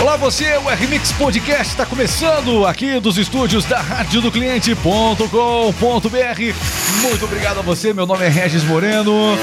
Olá você, o RMix Podcast está começando aqui dos estúdios da Rádio do Cliente.com.br. Muito obrigado a você, meu nome é Regis Moreno.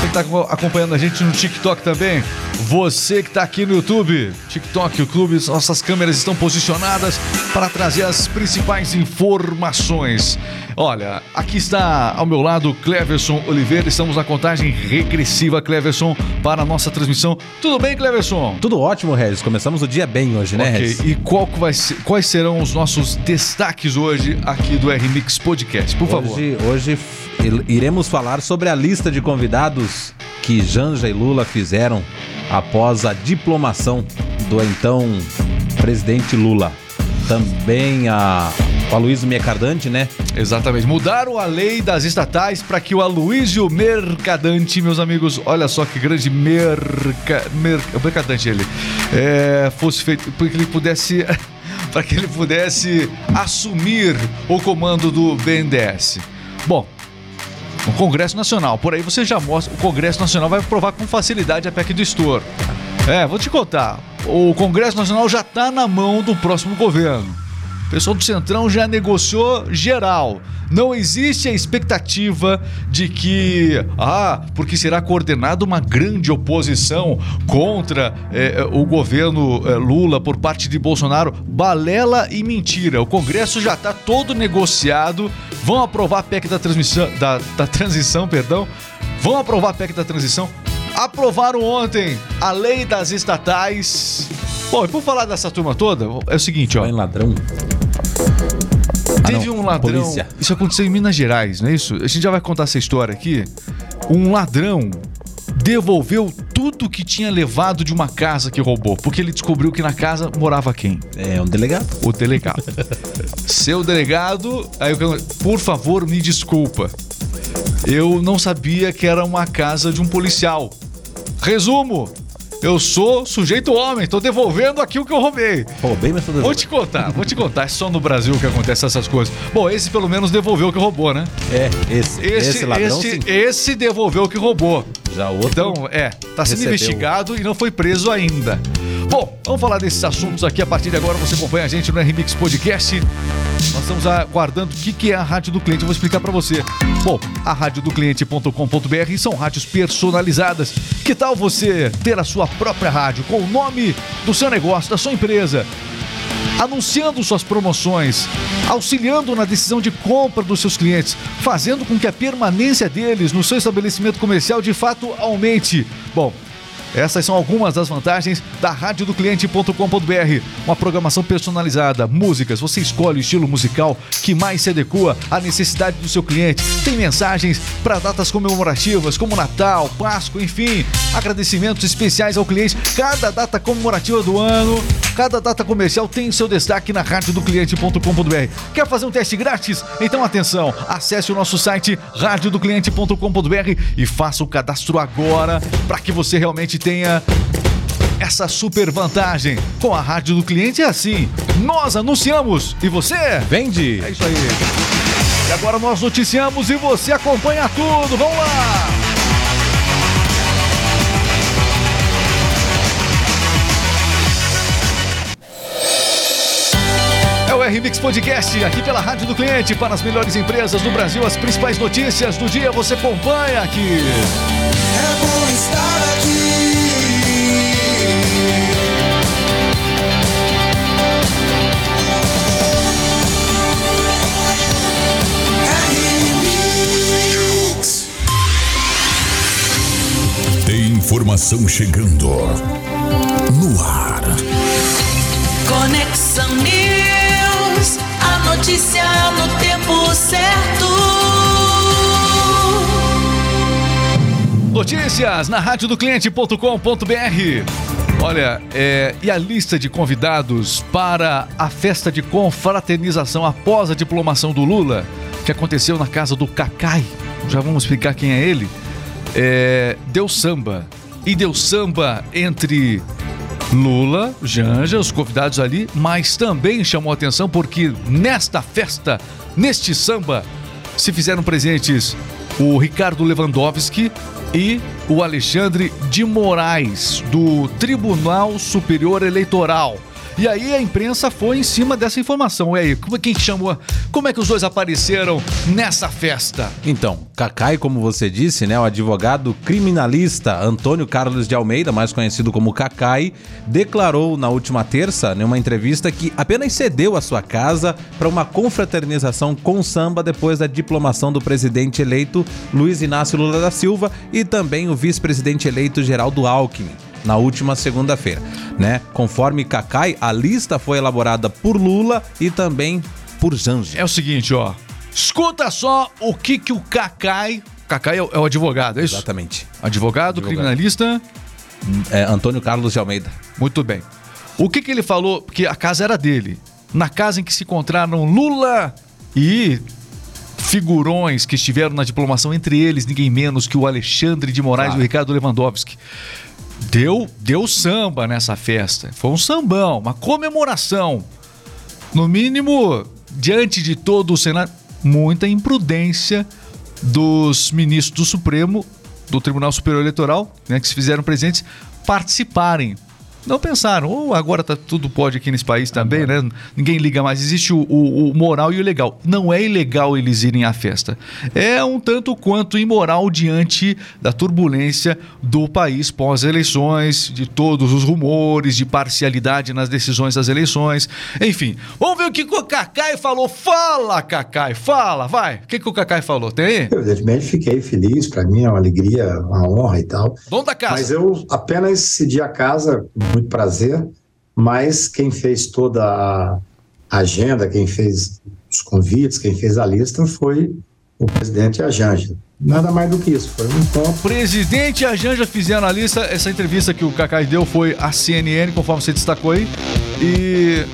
Você que está acompanhando a gente no TikTok também. Você que está aqui no YouTube, TikTok, YouTube, nossas câmeras estão posicionadas para trazer as principais informações. Olha, aqui está ao meu lado Cleverson Oliveira. Estamos na contagem regressiva, Cleverson, para a nossa transmissão. Tudo bem, Cleverson? Tudo ótimo, Regis. Começamos o dia bem hoje, né, Ok, Regis? e qual que vai ser- quais serão os nossos destaques hoje aqui do RMix Podcast? Por favor. Hoje, hoje iremos falar sobre a lista de convidados que Janja e Lula fizeram após a diplomação do então presidente Lula. Também a o Aloysio Mercadante, né? Exatamente. Mudaram a lei das estatais para que o Aloysio Mercadante, meus amigos, olha só que grande merca, mer, mercadante ele, é, fosse feito para que ele pudesse para que ele pudesse assumir o comando do BNDES. Bom, o Congresso Nacional, por aí você já mostra, o Congresso Nacional vai aprovar com facilidade a PEC do estouro. É, vou te contar, o Congresso Nacional já está na mão do próximo governo. O pessoal do Centrão já negociou geral. Não existe a expectativa de que, ah, porque será coordenada uma grande oposição contra eh, o governo eh, Lula por parte de Bolsonaro. Balela e mentira. O Congresso já está todo negociado. Vão aprovar a PEC da transmissão, da, da transição, perdão. Vão aprovar a PEC da transição. Aprovaram ontem a lei das estatais. Bom, e por falar dessa turma toda, é o seguinte, ó. Mãe ladrão. Teve não, um ladrão. polícia. Isso aconteceu em Minas Gerais, não é isso? A gente já vai contar essa história aqui. Um ladrão devolveu tudo que tinha levado de uma casa que roubou, porque ele descobriu que na casa morava quem? É um delegado. O delegado. Seu delegado, aí eu, por favor, me desculpa. Eu não sabia que era uma casa de um policial. Resumo: eu sou sujeito homem, tô devolvendo aquilo que eu roubei. Roubei, mas tô Vou devolvendo. te contar, vou te contar. É só no Brasil que acontece essas coisas. Bom, esse pelo menos devolveu o que roubou, né? É, esse, esse, Esse, ladrão esse, sim. esse devolveu o que roubou. Já o outro. Então, é, tá sendo investigado e não foi preso ainda. Bom, vamos falar desses assuntos aqui. A partir de agora você acompanha a gente no RMix Podcast. Nós estamos aguardando o que que é a rádio do cliente. Eu vou explicar pra você. Bom, a rádio do cliente.com.br são rádios personalizadas. Que tal você ter a sua própria rádio com o nome do seu negócio, da sua empresa? anunciando suas promoções, auxiliando na decisão de compra dos seus clientes, fazendo com que a permanência deles no seu estabelecimento comercial de fato aumente. Bom, essas são algumas das vantagens da radiodocliente.com.br. Uma programação personalizada, músicas, você escolhe o estilo musical que mais se adequa à necessidade do seu cliente. Tem mensagens para datas comemorativas como Natal, Páscoa, enfim, agradecimentos especiais ao cliente. Cada data comemorativa do ano, cada data comercial tem seu destaque na radiodocliente.com.br. Quer fazer um teste grátis? Então atenção, acesse o nosso site radiodocliente.com.br e faça o cadastro agora para que você realmente tenha essa super vantagem. Com a rádio do cliente é assim. Nós anunciamos e você Vende! é isso aí. E agora nós noticiamos e você acompanha tudo. Vamos lá! O RMix Podcast, aqui pela Rádio do Cliente, para as melhores empresas do Brasil, as principais notícias do dia você acompanha aqui. É bom estar aqui. RMix. Tem informação chegando no ar. Conexão News, notícia no tempo certo. Notícias na radiodocliente.com.br. Olha, é, e a lista de convidados para a festa de confraternização após a diplomação do Lula, que aconteceu na casa do Cacai, já vamos explicar quem é ele, é, deu samba. E deu samba entre Lula, Janja, os convidados ali, mas também chamou atenção porque nesta festa, neste samba, se fizeram presentes o Ricardo Lewandowski e o Alexandre de Moraes, do Tribunal Superior Eleitoral. E aí a imprensa foi em cima dessa informação. E aí, como- quem que chamou? Como é que os dois apareceram nessa festa? Então, Cacai, como você disse, né, o advogado criminalista Antônio Carlos de Almeida, mais conhecido como Cacai, declarou na última terça, numa entrevista, que apenas cedeu a sua casa para uma confraternização com samba depois da diplomação do presidente eleito Luiz Inácio Lula da Silva e também o vice-presidente eleito Geraldo Alckmin. Na última segunda-feira, né? Conforme Cacai, a lista foi elaborada por Lula e também por Janja. É o seguinte, ó. Escuta só o que que o Cacai... Cacai é o, é o advogado, é isso? Exatamente. Advogado, Advogado. criminalista... É, Antônio Carlos de Almeida. Muito bem. O que, que ele falou? Porque a casa era dele. Na casa em que se encontraram Lula e figurões que estiveram na diplomação, entre eles ninguém menos que o Alexandre de Moraes e Claro. o Ricardo Lewandowski. Deu, deu samba nessa festa. Foi um sambão, uma comemoração. No mínimo, diante de todo o Senado, muita imprudência dos ministros do Supremo, do Tribunal Superior Eleitoral, né, que se fizeram presentes, participarem. Não pensaram, ou agora tá, tudo pode aqui nesse país também, né? Ninguém liga mais. Existe o, o- o moral e o legal. Não é ilegal eles irem à festa. É um tanto quanto imoral diante da turbulência do país pós-eleições, de todos os rumores, de parcialidade nas decisões das eleições. Enfim, vamos ver o que, o Cacai falou. Fala, Cacai, fala, vai. O que, que o Cacai falou? Tem aí? Eu, evidentemente, fiquei feliz, para mim é uma alegria, uma honra e tal. Dono da casa. Mas eu apenas cedi a casa, muito prazer, mas quem fez toda a agenda, quem fez os convites, quem fez a lista foi o presidente e a. Nada mais do que isso, foi um encontro. Presidente e a fizeram a lista. Essa entrevista que o Cacai deu foi à CNN, conforme você destacou aí. E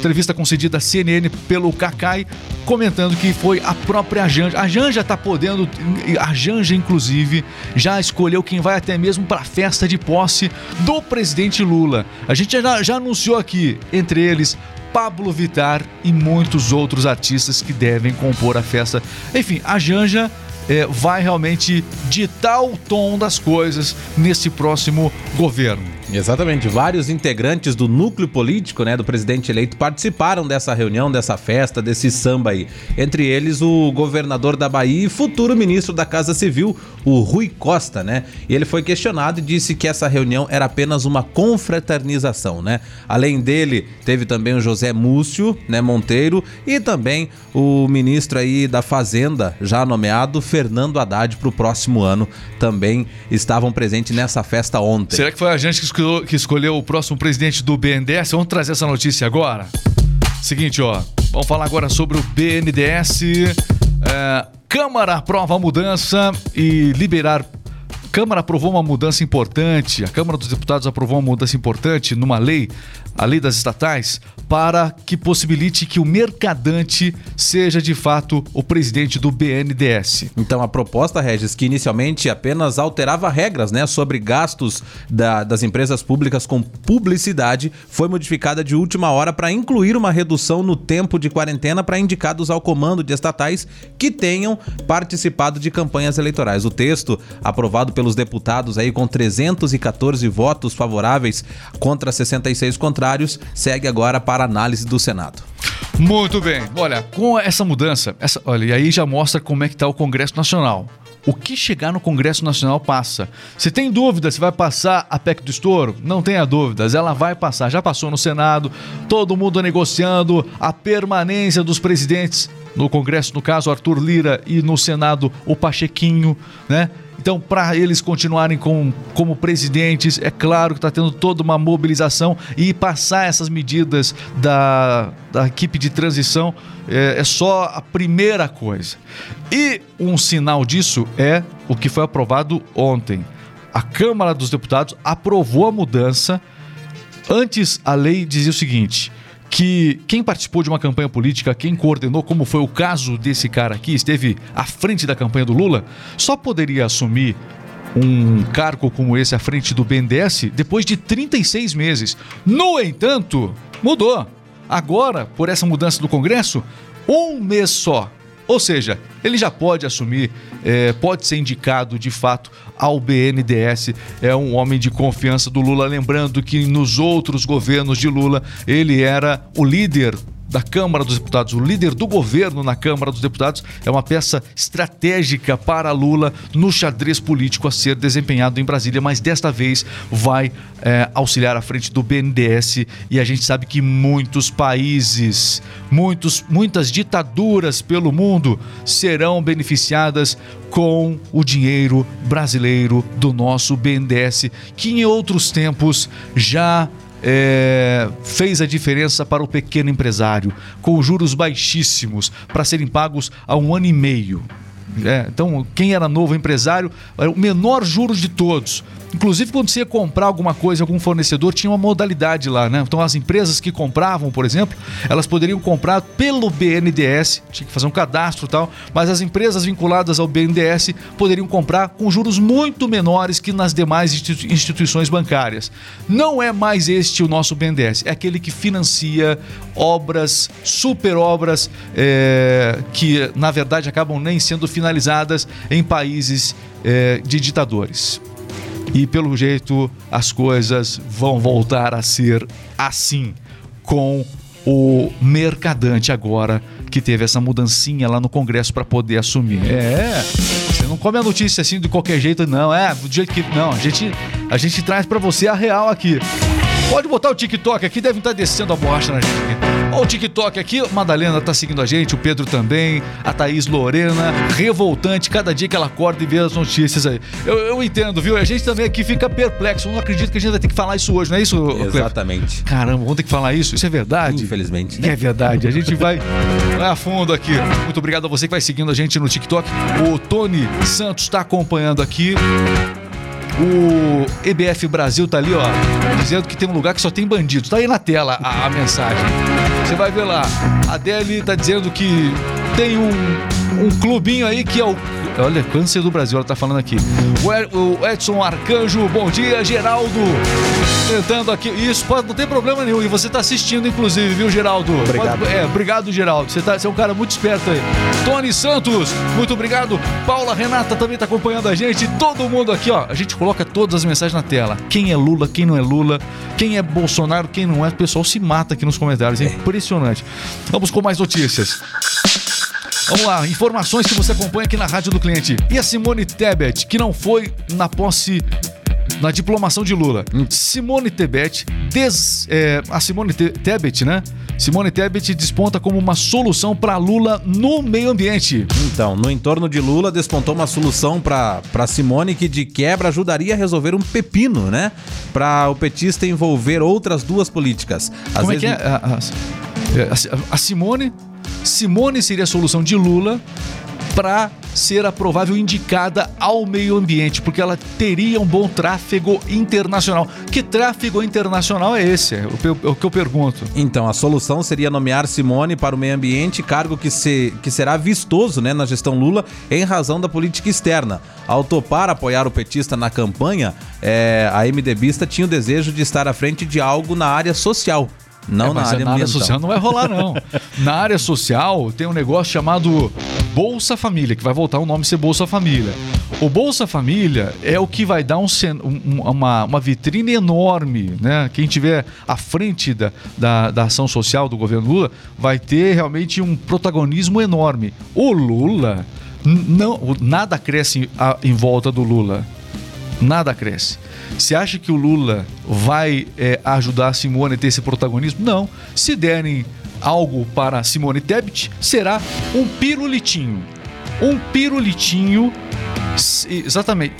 entrevista concedida à CNN pelo Cacai, comentando que foi a própria Janja. A Janja tá podendo, a Janja inclusive já escolheu quem vai até mesmo para a festa de posse do presidente Lula. A gente já, já anunciou aqui, entre eles Pablo Vittar e muitos outros artistas que devem compor a festa. Enfim, a Janja é, vai realmente ditar o tom das coisas nesse próximo governo. Exatamente. Vários integrantes do núcleo político, né, do presidente eleito, participaram dessa reunião, dessa festa, desse samba aí. Entre eles, o governador da Bahia e futuro ministro da Casa Civil, o Rui Costa, né? E ele foi questionado e disse que essa reunião era apenas uma confraternização, né? Além dele, teve também o José Múcio, né, Monteiro, e também o ministro aí da Fazenda, já nomeado, Fernando Haddad, para o próximo ano, também estavam presentes nessa festa ontem. Será que foi a gente que que escolheu o próximo presidente do BNDES? Vamos trazer essa notícia agora. Seguinte, ó. Vamos falar agora sobre o BNDES. É, Câmara aprova a mudança e liberar. Câmara aprovou uma mudança importante. A Câmara dos Deputados aprovou uma mudança importante numa lei, a lei das estatais, para que possibilite que o mercadante seja de fato o presidente do BNDES. Então a proposta, Regis, que inicialmente apenas alterava regras né, sobre gastos da- das empresas públicas com publicidade, foi modificada de última hora para incluir uma redução no tempo de quarentena para indicados ao comando de estatais que tenham participado de campanhas eleitorais. O texto, aprovado pelos deputados aí com 314 votos favoráveis contra 66 contrários, segue agora para análise do Senado. Muito bem. Olha, com essa mudança, essa, olha, e aí já mostra como é que está o Congresso Nacional. O que chegar no Congresso Nacional passa. Se tem dúvida se vai passar a PEC do estouro, não tenha dúvidas, ela vai passar. Já passou no Senado, todo mundo negociando a permanência dos presidentes no Congresso, no caso Arthur Lira, e no Senado o Pachequinho, né? Então, para eles continuarem com, como presidentes, é claro que está tendo toda uma mobilização e passar essas medidas da, da equipe de transição é, é só a primeira coisa. E um sinal disso é o que foi aprovado ontem. A Câmara dos Deputados aprovou a mudança. Antes, a lei dizia o seguinte: que quem participou de uma campanha política, quem coordenou, como foi o caso desse cara aqui, esteve à frente da campanha do Lula, só poderia assumir um cargo como esse à frente do BNDES depois de 36 meses. No entanto, mudou. Agora, por essa mudança do Congresso, um mês só. Ou seja, ele já pode assumir, é, pode ser indicado de fato ao BNDES. É um homem de confiança do Lula. Lembrando que nos outros governos de Lula, ele era o líder da Câmara dos Deputados, o líder do governo na Câmara dos Deputados, é uma peça estratégica para Lula no xadrez político a ser desempenhado em Brasília, mas desta vez vai é, auxiliar à frente do BNDES e a gente sabe que muitos países, muitos, muitas ditaduras pelo mundo serão beneficiadas com o dinheiro brasileiro do nosso BNDES, que em outros tempos já é, fez a diferença para o pequeno empresário, com juros baixíssimos para serem pagos a um ano e meio. É, então, quem era novo empresário, era o menor juros de todos. Inclusive, quando você ia comprar alguma coisa, algum fornecedor, tinha uma modalidade lá, né? Então, as empresas que compravam, por exemplo, elas poderiam comprar pelo BNDES, tinha que fazer um cadastro e tal, mas as empresas vinculadas ao BNDES poderiam comprar com juros muito menores que nas demais institu- instituições bancárias. Não é mais este o nosso BNDES, é aquele que financia obras, super obras, é, que na verdade acabam nem sendo finalizadas em países é, de ditadores. E pelo jeito as coisas vão voltar a ser assim com o Mercadante agora que teve essa mudancinha lá no Congresso para poder assumir. É, você não come a notícia assim de qualquer jeito não, é, do jeito que não, a gente a gente traz para você a real aqui. Pode botar o TikTok aqui, deve estar descendo a borracha na gente aqui. Ó, o TikTok aqui, Madalena tá seguindo a gente, o Pedro também, a Thaís Lorena, revoltante, cada dia que ela acorda e vê as notícias aí. Eu, eu entendo, viu? A gente também aqui fica perplexo. Eu não acredito que a gente vai ter que falar isso hoje, não é isso, Cleber? Exatamente. Caramba, vamos ter que falar isso? Isso é verdade? Infelizmente, né? É verdade. A gente vai, vai a fundo aqui. Muito obrigado a você que vai seguindo a gente no TikTok. O Tony Santos está acompanhando aqui. O EBF Brasil tá ali, ó, dizendo que tem um lugar que só tem bandidos. Tá aí na tela a, a mensagem. Você vai ver lá. A Deli tá dizendo que tem um, um clubinho aí que é o. Olha, câncer do Brasil, ela tá falando aqui. O E- O Edson Arcanjo, bom dia, Geraldo. Tentando aqui. Isso, pode, não tem problema nenhum. E você tá assistindo, inclusive, viu, Geraldo? Obrigado. Pode- é, obrigado, Geraldo. Você, tá, você é um cara muito esperto aí. Tony Santos, muito obrigado. Paula Renata também tá acompanhando a gente. Todo mundo aqui, ó. A gente coloca todas as mensagens na tela. Quem é Lula, quem não é Lula, quem é Bolsonaro, quem não é. O pessoal se mata aqui nos comentários. É impressionante. Vamos com mais notícias. Vamos lá, informações que você acompanha aqui na Rádio do Cliente. E a Simone Tebet, que não foi na posse, na diplomação de Lula. Simone Tebet, des- é, a Simone Te- Tebet, né? Simone Tebet desponta como uma solução para Lula no meio ambiente. Então, no entorno de Lula despontou uma solução para Simone que de quebra ajudaria a resolver um pepino, né? Para o petista envolver outras duas políticas. Às Como é que é? vezes- A, a- a- a Simone, Simone seria a solução de Lula para ser a provável indicada ao meio ambiente, porque ela teria um bom tráfego internacional. Que tráfego internacional é esse? É o, que eu- é o que eu pergunto. Então, a solução seria nomear Simone para o meio ambiente, cargo que, se, que será vistoso né, na gestão Lula em razão da política externa. Ao topar apoiar o petista na campanha, eh, a MDBista tinha o desejo de estar à frente de algo na área social, não É, na mas área na área social não vai rolar, não. na área social tem um negócio chamado Bolsa Família, que vai voltar o nome ser Bolsa Família. O Bolsa Família é o que vai dar um um- uma, uma vitrine enorme, né? Quem tiver à frente da, da, da ação social do governo Lula vai ter realmente um protagonismo enorme. O Lula, não, nada cresce a- em volta do Lula nada cresce. Você acha que o Lula vai é, ajudar a Simone a ter esse protagonismo? Não. Se derem algo para Simone Tebet, será um pirulitinho. Um pirulitinho. Exatamente.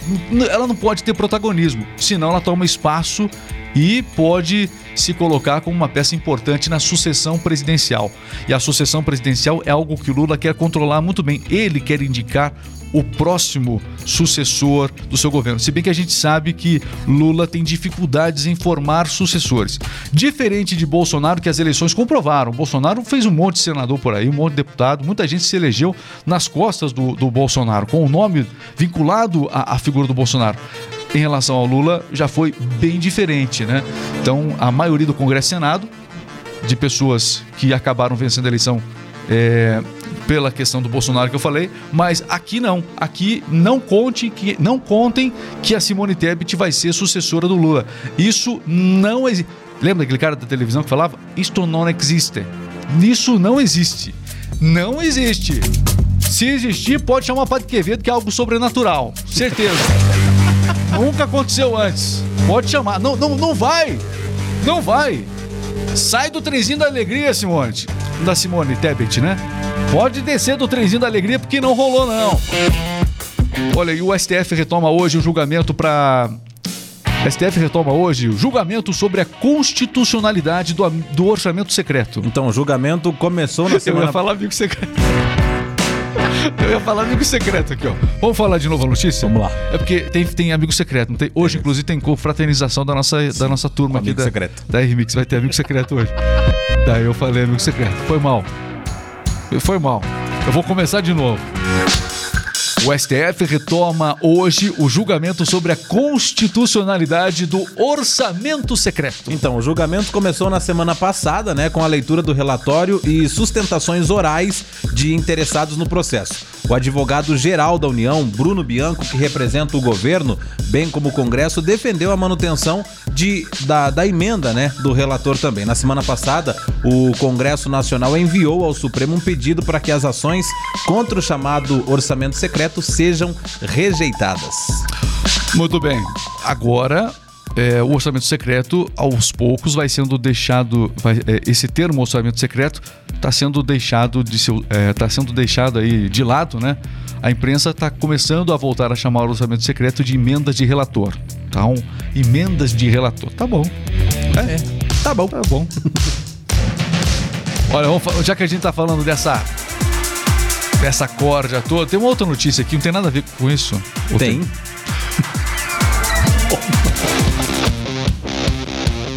Ela não pode ter protagonismo, senão ela toma espaço e pode se colocar como uma peça importante na sucessão presidencial. E a sucessão presidencial é algo que o Lula quer controlar muito bem. Ele quer indicar o próximo sucessor do seu governo. Se bem que a gente sabe que Lula tem dificuldades em formar sucessores. Diferente de Bolsonaro, que as eleições comprovaram. Bolsonaro fez um monte de senador por aí, um monte de deputado, muita gente se elegeu nas costas do, do Bolsonaro, com o nome vinculado à, à figura do Bolsonaro. Em relação ao Lula, já foi bem diferente, né? Então, a maioria do Congresso e Senado de pessoas que acabaram vencendo a eleição é, pela questão do Bolsonaro que eu falei, mas aqui não. Aqui não conte que não contem que a Simone Tebet vai ser sucessora do Lula. Isso não existe. Lembra daquele cara da televisão que falava? Isto não existe. Isso não existe. Não existe. Se existir, pode chamar Padre Quevedo, que é algo sobrenatural. Certeza. Nunca aconteceu antes. Pode chamar. Não, não, não vai. Não vai. Sai do trenzinho da alegria, Simone. Da Simone Tebet, né? Pode descer do trenzinho da alegria porque não rolou, não. Olha, e o STF retoma hoje o julgamento para. STF retoma hoje o julgamento sobre a constitucionalidade do, do orçamento secreto. Então, o julgamento começou na Eu semana ia falar amigo secreto. Eu ia falar amigo secreto aqui, ó. Vamos falar de novo a notícia? Vamos lá. É porque tem, tem amigo secreto. Não tem? Hoje, inclusive, tem confraternização da nossa, da nossa turma aqui. amigo da, secreto. Da RMix. Vai ter amigo secreto hoje. Daí eu falei amigo secreto. Foi mal. Foi mal. Eu vou começar de novo. O STF retoma hoje o julgamento sobre a constitucionalidade do orçamento secreto. Então, o julgamento começou na semana passada, né, com a leitura do relatório e sustentações orais de interessados no processo. O advogado-geral da União, Bruno Bianco, que representa o governo, bem como o Congresso, defendeu a manutenção de, da, da emenda né, do relator também. Na semana passada, o Congresso Nacional enviou ao Supremo um pedido para que as ações contra o chamado orçamento secreto sejam rejeitadas. Muito bem. Agora, é, o orçamento secreto, aos poucos, vai sendo deixado. vai- é, esse termo orçamento secreto está sendo deixado de seu, é, tá sendo deixado aí de lado, né? A imprensa está começando a voltar a chamar o orçamento secreto de emendas de relator. Então, emendas de relator. Tá bom. É, tá bom. Tá bom. Olha, já que a gente tá falando dessa. Dessa corda toda, tem uma outra notícia aqui, não tem nada a ver com isso. Ou Tem.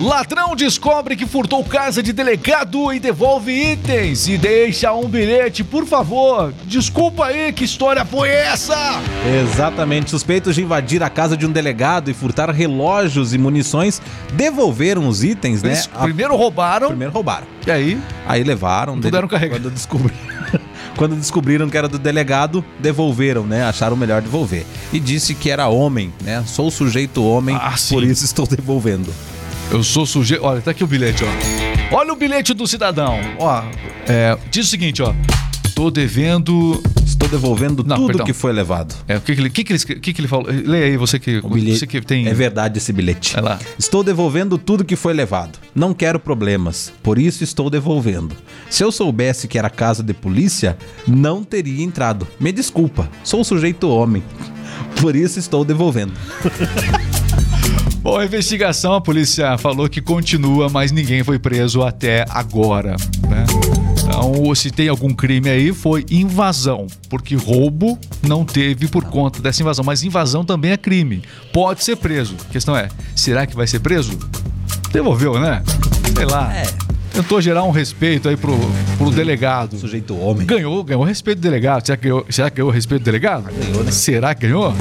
Ladrão descobre que furtou casa de delegado e devolve itens e deixa um bilhete, por favor. Desculpa aí, que história foi essa? Exatamente. Suspeitos de invadir a casa de um delegado e furtar relógios e munições devolveram os itens, né? Eles A- primeiro roubaram Primeiro roubaram. e aí Aí levaram. Puderam carregar. Quando descobriram, quando descobriram que era do delegado, devolveram, né? Acharam melhor devolver. E disse que era homem, né? Sou sujeito homem, Ah, por isso estou devolvendo. eu sou sujeito. Olha, tá aqui o bilhete, ó. Olha o bilhete do cidadão. Ó, é, diz o seguinte, ó. Tô devendo. Estou devolvendo Não, tudo perdão. que foi levado. É, o que que ele, que que ele, que que ele falou? Leia aí, você que, bilhete você que tem. É verdade esse bilhete. Vai lá. Estou devolvendo tudo que foi levado. Não quero problemas, por isso estou devolvendo. Se eu soubesse que era casa de polícia, não teria entrado. Me desculpa, sou sujeito homem. Por isso estou devolvendo. Bom, a investigação, a polícia falou que continua, mas ninguém foi preso até agora, né? Então, se tem algum crime aí, foi invasão, porque roubo não teve por conta dessa invasão, mas invasão também é crime. Pode ser preso. A questão é, será que vai ser preso? Devolveu, né? Sei lá. É. Tentou gerar um respeito aí pro, pro delegado. Sujeito homem. Ganhou, ganhou respeito do delegado. Será que ganhou, será que ganhou o respeito do delegado? Ganhou, né? Será que ganhou?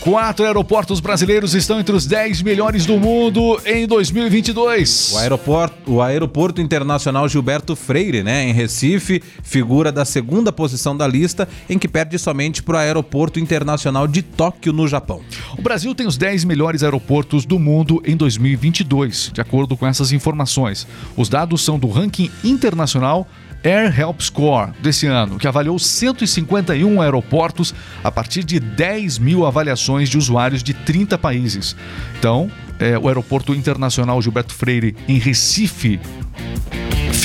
Quatro aeroportos brasileiros estão entre os 10 melhores do mundo em 2022. O aeroporto, o aeroporto Internacional Gilberto Freire, né, em Recife, figura da segunda posição da lista, em que perde somente para o Aeroporto Internacional de Tóquio, no Japão. O Brasil tem os 10 melhores aeroportos do mundo em 2022, de acordo com essas informações. Os dados são do ranking internacional Air Help Score desse ano, que avaliou 151 aeroportos a partir de 10 mil avaliações de usuários de 30 países. Então, é, o Aeroporto Internacional Gilberto Freire, em Recife,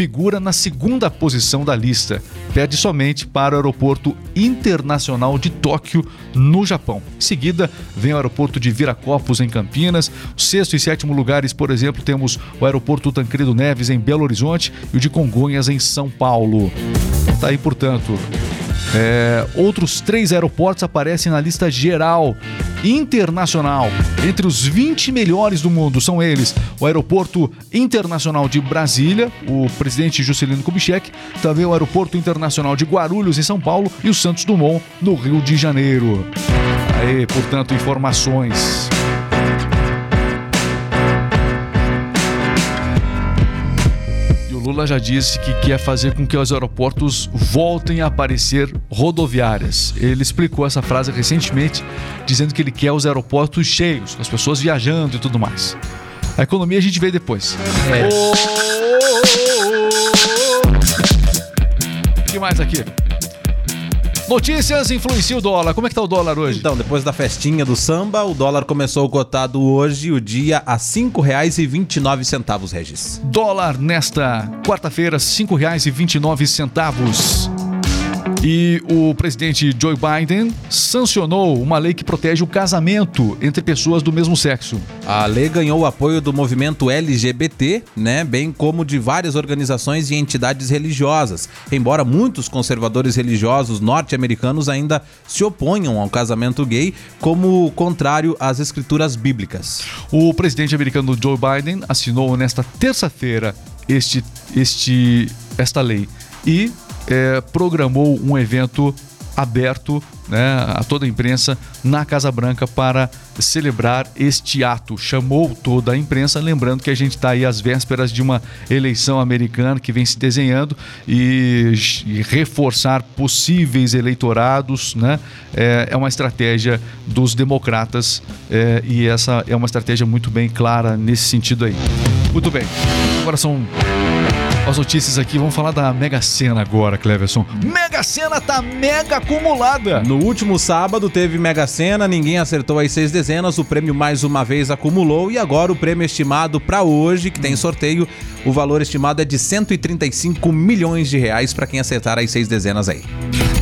figura na segunda posição da lista. Perde somente para o Aeroporto Internacional de Tóquio, no Japão. Em seguida, vem o Aeroporto de Viracopos, em Campinas. O sexto e sétimo lugares, por exemplo, temos o Aeroporto Tancredo Neves, em Belo Horizonte, e o de Congonhas, em São Paulo. Tá aí, portanto. É, outros três aeroportos aparecem na lista geral internacional. Entre os 20 melhores do mundo são eles: o Aeroporto Internacional de Brasília, o presidente Juscelino Kubitschek, também o Aeroporto Internacional de Guarulhos, em São Paulo, e o Santos Dumont, no Rio de Janeiro. Aí, portanto, informações. Lula já disse que quer fazer com que os aeroportos voltem a aparecer rodoviárias. Ele explicou essa frase recentemente, dizendo que ele quer os aeroportos cheios, as pessoas viajando e tudo mais. A economia a gente vê depois. O que mais aqui? Notícias influenciam o dólar. Como é que tá o dólar hoje? Então, depois da festinha do samba, o dólar começou cotado hoje, o dia, a R$ 5,29, Regis. Dólar nesta quarta-feira, R$ 5,29. E o presidente Joe Biden sancionou uma lei que protege o casamento entre pessoas do mesmo sexo. A lei ganhou o apoio do movimento LGBT, né, bem como de várias organizações e entidades religiosas, embora muitos conservadores religiosos norte-americanos ainda se oponham ao casamento gay como contrário às escrituras bíblicas. O presidente americano Joe Biden assinou nesta terça-feira este, este, esta lei e eh, programou um evento aberto né, a toda a imprensa na Casa Branca para celebrar este ato. Chamou toda a imprensa, lembrando que a gente está aí às vésperas de uma eleição americana que vem se desenhando e, e reforçar possíveis eleitorados né, é, é uma estratégia dos democratas é, e essa é uma estratégia muito bem clara nesse sentido aí. Muito bem, agora são as notícias aqui. Vamos falar da Mega Sena agora, Cleverson. Mega Sena tá mega acumulada. No último sábado teve Mega Sena, ninguém acertou as seis dezenas, o prêmio mais uma vez acumulou e agora o prêmio estimado para hoje, que tem sorteio, o valor estimado é de 135 milhões de reais para quem acertar as seis dezenas aí.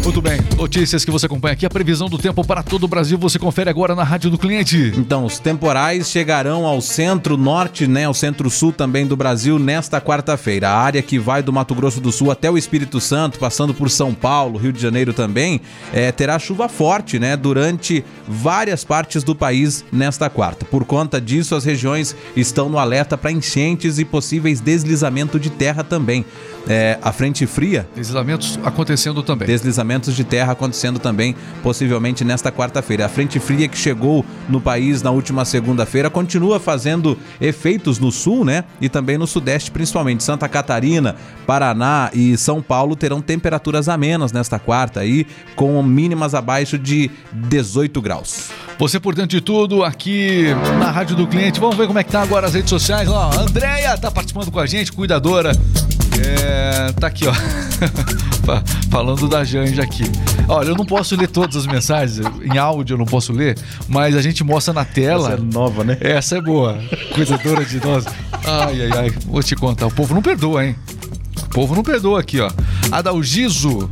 Muito bem, notícias que você acompanha aqui. A previsão do tempo para todo o Brasil você confere agora na Rádio do Cliente. Então, os temporais chegarão ao centro-norte, né, ao centro-sul também do Brasil nesta quarta-feira. A área que vai do Mato Grosso do Sul até o Espírito Santo, passando por São Paulo, Rio de Janeiro também, é, terá chuva forte, né, durante várias partes do país nesta quarta. Por conta disso, as regiões estão no alerta para enchentes e possíveis deslizamento de terra também. É, a frente fria Deslizamentos acontecendo também. deslizamentos de terra acontecendo também, possivelmente nesta quarta-feira. A frente fria que chegou no país na última segunda-feira continua fazendo efeitos no sul, né? E também no sudeste, principalmente Santa Catarina, Paraná e São Paulo terão temperaturas amenas nesta quarta aí, com mínimas abaixo de 18 graus. Você por dentro de tudo aqui na Rádio do Cliente. Vamos ver como é que tá agora as redes sociais. Ó, Andréia tá participando com a gente, cuidadora. É, tá aqui, ó. Fa- Falando da Janja aqui. Olha, eu não posso ler todas as mensagens, em áudio eu não posso ler, mas a gente mostra na tela. nova, né? Essa é boa. Cuidadora de nós. Ai, ai, ai. Vou te contar. O povo não perdoa, hein? O povo não perdoa aqui, ó. Adalgiso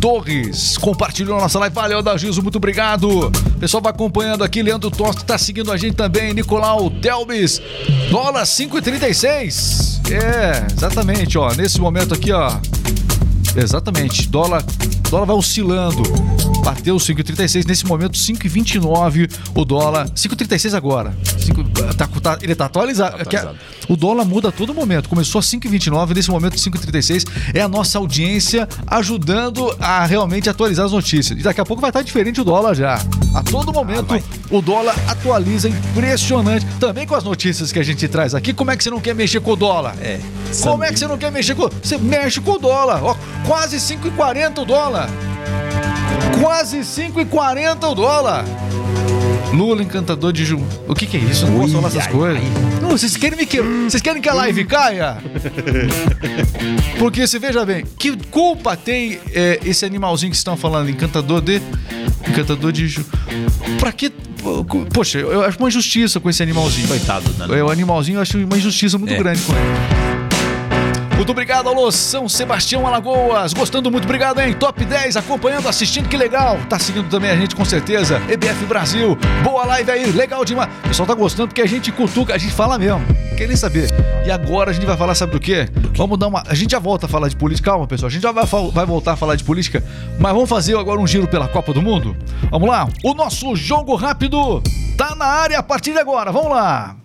Torres compartilhou a nossa live. Valeu, Adalgiso. Muito obrigado. Pessoal vai acompanhando aqui. Leandro Tosto tá seguindo a gente também. Nicolau Delbis. Dólar 5,36. É, exatamente, ó. Nesse momento aqui, ó. Exatamente. Dólar, dólar vai oscilando. Bateu 5,36. Nesse momento, 5,29 o dólar. 5,36 agora. Cinco- tá- tá- ele tá atualizado. É que a- o dólar muda a todo momento. Começou a 5,29. Nesse momento, 5,36. É a nossa audiência ajudando a realmente atualizar as notícias. E daqui a pouco vai estar diferente o dólar já. A todo momento, o dólar atualiza. Impressionante. Também com as notícias que a gente traz aqui. Como é que você não quer mexer com o dólar? É. Como é que você não quer mexer com. Você mexe com o dólar. Ó, quase 5,40 o dólar. Quase 5,40 o dólar. Lula, encantador de Ju. O que, que é isso? Eu não posso falar essas coisas. Não, vocês querem me que... Vocês querem que a live caia? Porque você veja bem, que culpa tem é, esse animalzinho que vocês estão falando, encantador de. Encantador de Ju. Pra que. Poxa, eu acho uma injustiça com esse animalzinho. Coitado, né? É, o animalzinho eu acho uma injustiça muito É. grande com ele. Muito obrigado, alô, São Sebastião Alagoas. Gostando muito, obrigado, hein? Top 10, acompanhando, assistindo, que legal. Tá seguindo também a gente, com certeza. EBF Brasil, boa live aí, legal demais. O pessoal tá gostando porque a gente cutuca, a gente fala mesmo. Quer nem saber. E agora a gente vai falar, sabe do quê? Vamos dar uma. A gente já volta a falar de política. Calma, pessoal. A gente já vai, vai voltar a falar de política. Mas vamos fazer agora um giro pela Copa do Mundo? Vamos lá? O nosso jogo rápido tá na área a partir de agora. Vamos lá.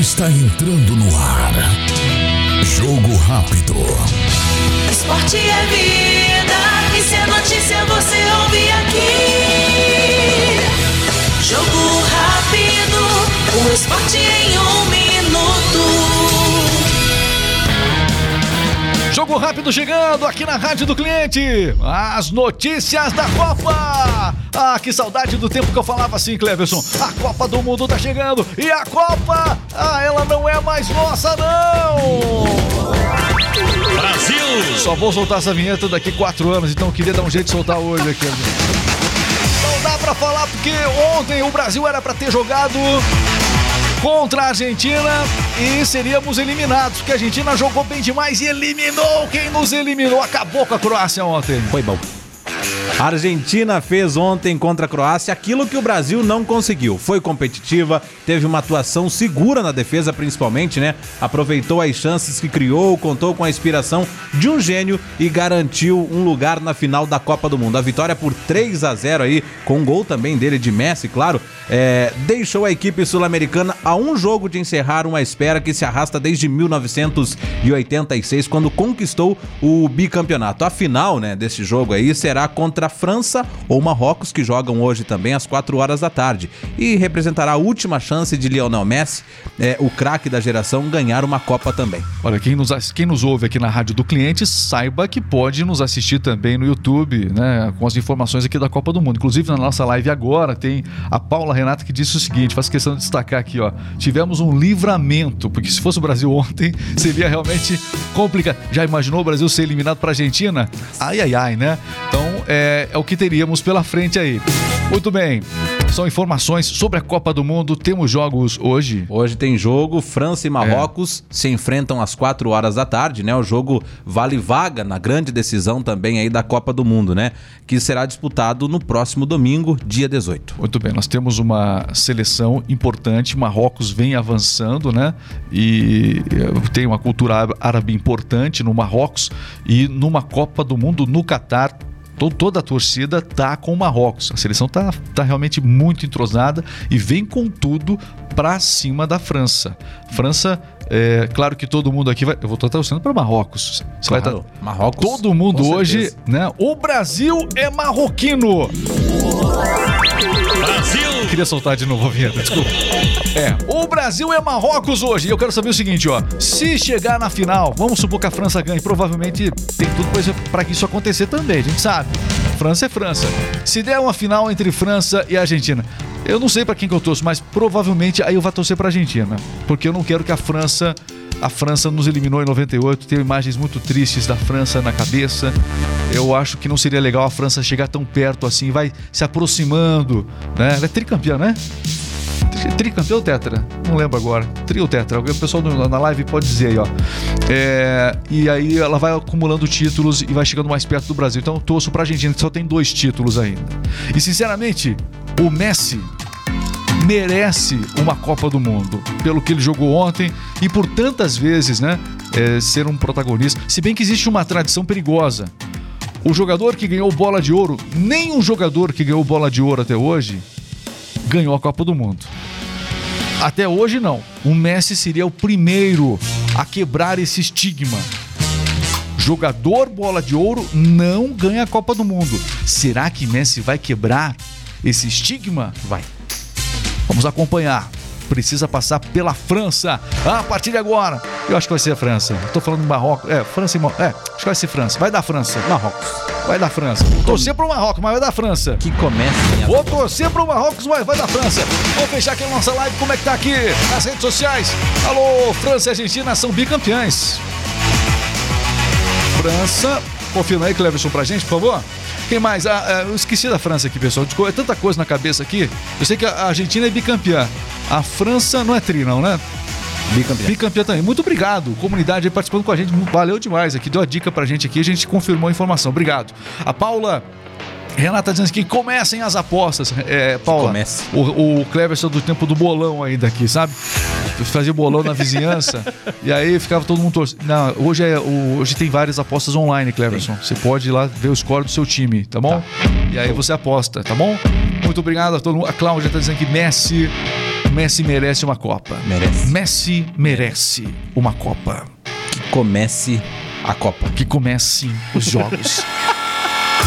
Está entrando no ar. Jogo rápido. Esporte é vida, e se é notícia você ouve aqui. Jogo rápido, o esporte em um minuto. Jogo rápido chegando aqui na Rádio do Cliente. As notícias da Copa. Ah, que saudade do tempo que eu falava assim, Cleverson. A Copa do Mundo tá chegando e a Copa, ah, ela não é mais nossa, não. Brasil! Só vou soltar essa vinheta daqui quatro anos, então eu queria dar um jeito de soltar hoje aqui. Não dá pra falar porque ontem o Brasil era pra ter jogado contra a Argentina e seríamos eliminados, porque a Argentina jogou bem demais e eliminou quem nos eliminou. Acabou com a Croácia ontem. Foi bom. A Argentina fez ontem contra a Croácia aquilo que o Brasil não conseguiu. Foi competitiva, teve uma atuação segura na defesa, principalmente, né? Aproveitou as chances que criou, contou com a inspiração de um gênio e garantiu um lugar na final da Copa do Mundo. A vitória por 3 a 0 aí, com um gol também dele de Messi, claro, é, deixou a equipe sul-americana a um jogo de encerrar uma espera que se arrasta desde 1986, quando conquistou o bicampeonato. A final, né, desse jogo aí será contra a França ou Marrocos, que jogam hoje também às 4 horas da tarde. E representará a última chance de Lionel Messi, é, o craque da geração, ganhar uma Copa também. Olha, quem nos, quem nos ouve aqui na Rádio do Cliente, saiba que pode nos assistir também no YouTube, né? Com as informações aqui da Copa do Mundo. Inclusive, na nossa live agora, tem a Paula Renata que disse o seguinte: faz questão de destacar aqui, ó. Tivemos um livramento, porque se fosse o Brasil ontem, seria realmente complicado. Já imaginou o Brasil ser eliminado para a Argentina? Ai, ai, ai, né? Então, é, é o que teríamos pela frente aí. Muito bem. São informações sobre a Copa do Mundo. Temos jogos hoje. Hoje tem jogo, França e Marrocos se enfrentam às 4 horas da tarde, né? O jogo vale vaga na grande decisão também aí da Copa do Mundo, né? Que será disputado no próximo domingo, dia 18. Muito bem, nós temos uma seleção importante. Marrocos vem avançando, né? E eh, tem uma cultura ára- árabe importante no Marrocos e numa Copa do Mundo no Catar. To- Toda a torcida tá com o Marrocos. A seleção tá, tá realmente muito entrosada e vem com tudo pra cima da França. França, é, claro que todo mundo aqui vai. Eu vou estar torcendo para Marrocos. Você vai Claro, estar. Marrocos. Todo mundo hoje, né? O Brasil é marroquino. Brasil! Queria soltar de novo a vinheta, desculpa. É, o Brasil é Marrocos hoje. E eu quero saber o seguinte, ó. Se chegar na final, vamos supor que a França ganhe, provavelmente tem tudo pra que isso acontecer também, a gente sabe. França é França. Se der uma final entre França e Argentina, eu não sei pra quem que eu torço, mas provavelmente aí eu vou torcer pra Argentina, porque eu não quero que a França a França nos eliminou em 98, tenho imagens muito tristes da França na cabeça. Eu acho que não seria legal a França chegar tão perto assim, vai se aproximando, né? Ela é tricampeã, né? Tri- Tricampeão ou tetra? Não lembro agora. Tri ou tetra? O pessoal na live pode dizer aí, ó. É, e aí ela vai acumulando títulos e vai chegando mais perto do Brasil. Então eu torço pra Argentina, que só tem dois títulos ainda. E sinceramente, o Messi merece uma Copa do Mundo pelo que ele jogou ontem e por tantas vezes, né, é, ser um protagonista. Se bem que existe uma tradição perigosa. O jogador que ganhou bola de ouro, nenhum jogador que ganhou bola de ouro até hoje ganhou a Copa do Mundo. Até hoje não. O Messi seria o primeiro a quebrar esse estigma. Jogador bola de ouro não ganha a Copa do Mundo. Será que Messi vai quebrar esse estigma? Vai. Vamos acompanhar. Precisa passar pela França. A partir de agora, eu acho que vai ser a França. Tô falando do Marrocos. É, França e Marrocos. É, acho que vai ser França. Vai dar França. Marrocos. Vai dar França. Vou torcer pro Marrocos, mas vai dar França. Que comecem Vou torcer pro Marrocos, mas vai da França. Vamos fechar aqui a nossa live. Como é que tá aqui nas redes sociais? Alô, França e Argentina são bicampeões. França. Confirma aí, Cleverson, pra gente, por favor. Quem mais? Ah, ah, eu esqueci da França aqui, pessoal. É tanta coisa na cabeça aqui. Eu sei que a Argentina é bicampeã. A França não é tri, não, né? Bicampeão. Bicampeã também. Muito obrigado. Comunidade aí participando com a gente. Valeu demais aqui. Deu a dica pra gente aqui. A gente confirmou a informação. Obrigado. A Paula. Renata dizendo que comecem as apostas. É, Paula. comece. O, o Cleverson do tempo do bolão ainda aqui, sabe? Fazia bolão na vizinhança e aí ficava todo mundo torcendo. Não, hoje, é, hoje tem várias apostas online, Cleverson. Você pode ir lá ver o score do seu time, tá bom? E aí você aposta, tá bom? Muito obrigado a todo mundo. A Cláudia tá dizendo que Messi, Messi merece uma Copa. Merece. Messi merece uma Copa. Comece a Copa. Que comece os jogos.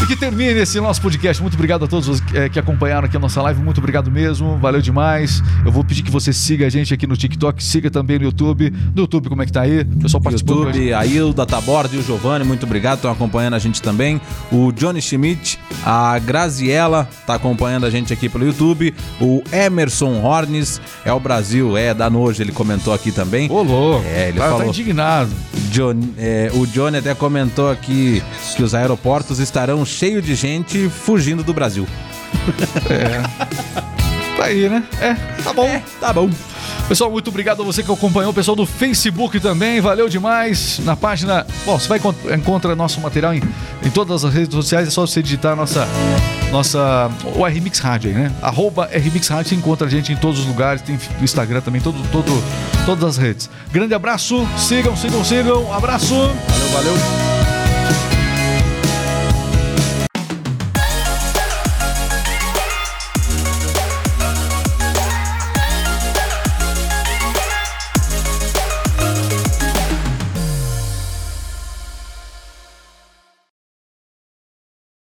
Que termine esse nosso podcast. Muito obrigado a todos é, que acompanharam aqui a nossa live, muito obrigado mesmo, valeu demais. Eu vou pedir que você siga a gente aqui no TikTok, siga também no YouTube. No YouTube, como é que tá aí? O pessoal participando. YouTube, a Hilda Taborda e o Giovanni, muito obrigado, estão acompanhando a gente também. O Johnny Schmidt, a Graziella tá acompanhando a gente aqui pelo YouTube. O Emerson Hornes, é o Brasil, é da Nojo, ele comentou aqui também. Ô, louco. É, ele tá, falou. tá indignado. John- é, o Johnny até comentou aqui que os aeroportos estarão cheios de gente fugindo do Brasil. Tá aí, né? É, tá bom. Tá bom. Pessoal, muito obrigado a você que acompanhou. O pessoal do Facebook também, valeu demais. Na página, bom, você vai encont- encontra nosso material em, em todas as redes sociais. É só você digitar nossa, nossa, o RMix Rádio aí, né? Arroba RMix Rádio, você encontra a gente em todos os lugares. Tem Instagram também, todo, todo, todas as redes. Grande abraço, sigam, sigam, sigam. Abraço. Valeu, valeu.